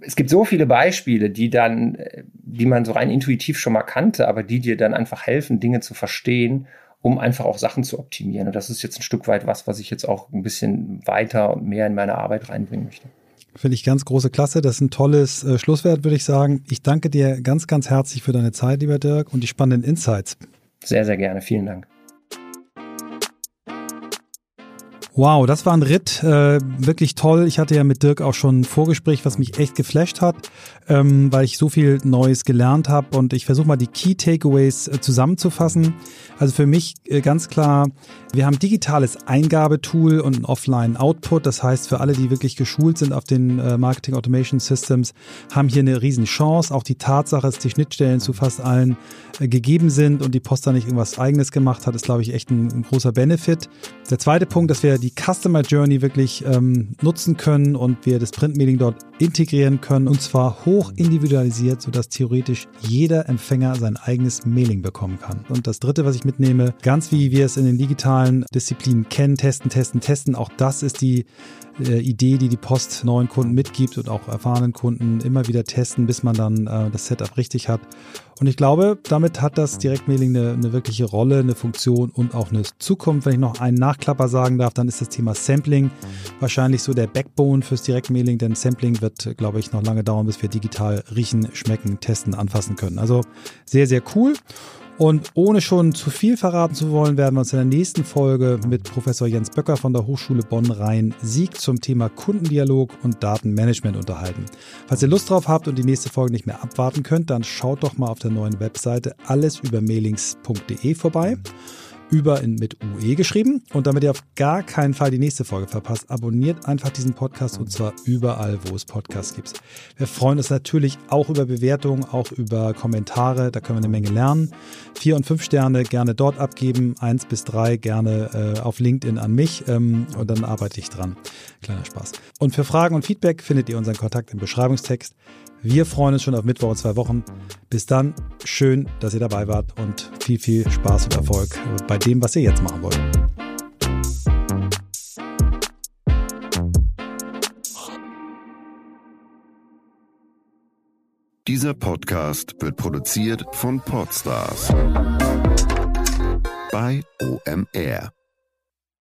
es gibt so viele Beispiele, die dann, die man so rein intuitiv schon mal kannte, aber die dir dann einfach helfen, Dinge zu verstehen, um einfach auch Sachen zu optimieren. Und das ist jetzt ein Stück weit was, was ich jetzt auch ein bisschen weiter und mehr in meine Arbeit reinbringen möchte. Finde ich ganz große Klasse. Das ist ein tolles äh, Schlusswort, würde ich sagen. Ich danke dir ganz, ganz herzlich für deine Zeit, lieber Dirk, und die spannenden Insights. Sehr, sehr gerne. Vielen Dank. Wow, das war ein Ritt, äh, wirklich toll. Ich hatte ja mit Dirk auch schon ein Vorgespräch, was mich echt geflasht hat, ähm, weil ich so viel Neues gelernt habe und ich versuche mal die Key Takeaways äh, zusammenzufassen. Also für mich äh, ganz klar, wir haben digitales Eingabetool und ein Offline-Output. Das heißt, für alle, die wirklich geschult sind auf den äh, Marketing Automation Systems, haben hier eine riesen Chance. Auch die Tatsache, dass die Schnittstellen zu fast allen äh, gegeben sind und die Post da nicht irgendwas eigenes gemacht hat, ist, glaube ich, echt ein, ein großer Benefit. Der zweite Punkt, dass wir die Customer Journey wirklich ähm, nutzen können und wir das Printmailing dort integrieren können und zwar hoch individualisiert, sodass theoretisch jeder Empfänger sein eigenes Mailing bekommen kann. Und das dritte, was ich mitnehme, ganz wie wir es in den digitalen digitalen Disziplinen kennen, testen, testen, testen. Auch das ist die äh, Idee, die die Post neuen Kunden mitgibt und auch erfahrenen Kunden immer wieder testen, bis man dann äh, das Setup richtig hat. Und ich glaube, damit hat das Direktmailing eine, eine wirkliche Rolle, eine Funktion und auch eine Zukunft. Wenn ich noch einen Nachklapper sagen darf, dann ist das Thema Sampling wahrscheinlich so der Backbone fürs Direktmailing, denn Sampling wird, glaube ich, noch lange dauern, bis wir digital riechen, schmecken, testen, anfassen können. Also sehr, sehr cool. Und ohne schon zu viel verraten zu wollen, werden wir uns in der nächsten Folge mit Professor Jens Böcker von der Hochschule Bonn-Rhein-Sieg zum Thema Kundendialog und Datenmanagement unterhalten. Falls ihr Lust drauf habt und die nächste Folge nicht mehr abwarten könnt, dann schaut doch mal auf der neuen Webseite allesübermailings.de vorbei. Über in, mit UE geschrieben. Und damit ihr auf gar keinen Fall die nächste Folge verpasst, abonniert einfach diesen Podcast und zwar überall, wo es Podcasts gibt. Wir freuen uns natürlich auch über Bewertungen, auch über Kommentare, da können wir eine Menge lernen. Vier und fünf Sterne gerne dort abgeben, eins bis drei gerne äh, auf LinkedIn an mich ähm, und dann arbeite ich dran. Kleiner Spaß. Und für Fragen und Feedback findet ihr unseren Kontakt im Beschreibungstext. Wir freuen uns schon auf Mittwoch in zwei Wochen. Bis dann, schön, dass ihr dabei wart und viel, viel Spaß und Erfolg bei dem, was ihr jetzt machen wollt. Dieser Podcast wird produziert von Podstars bei OMR.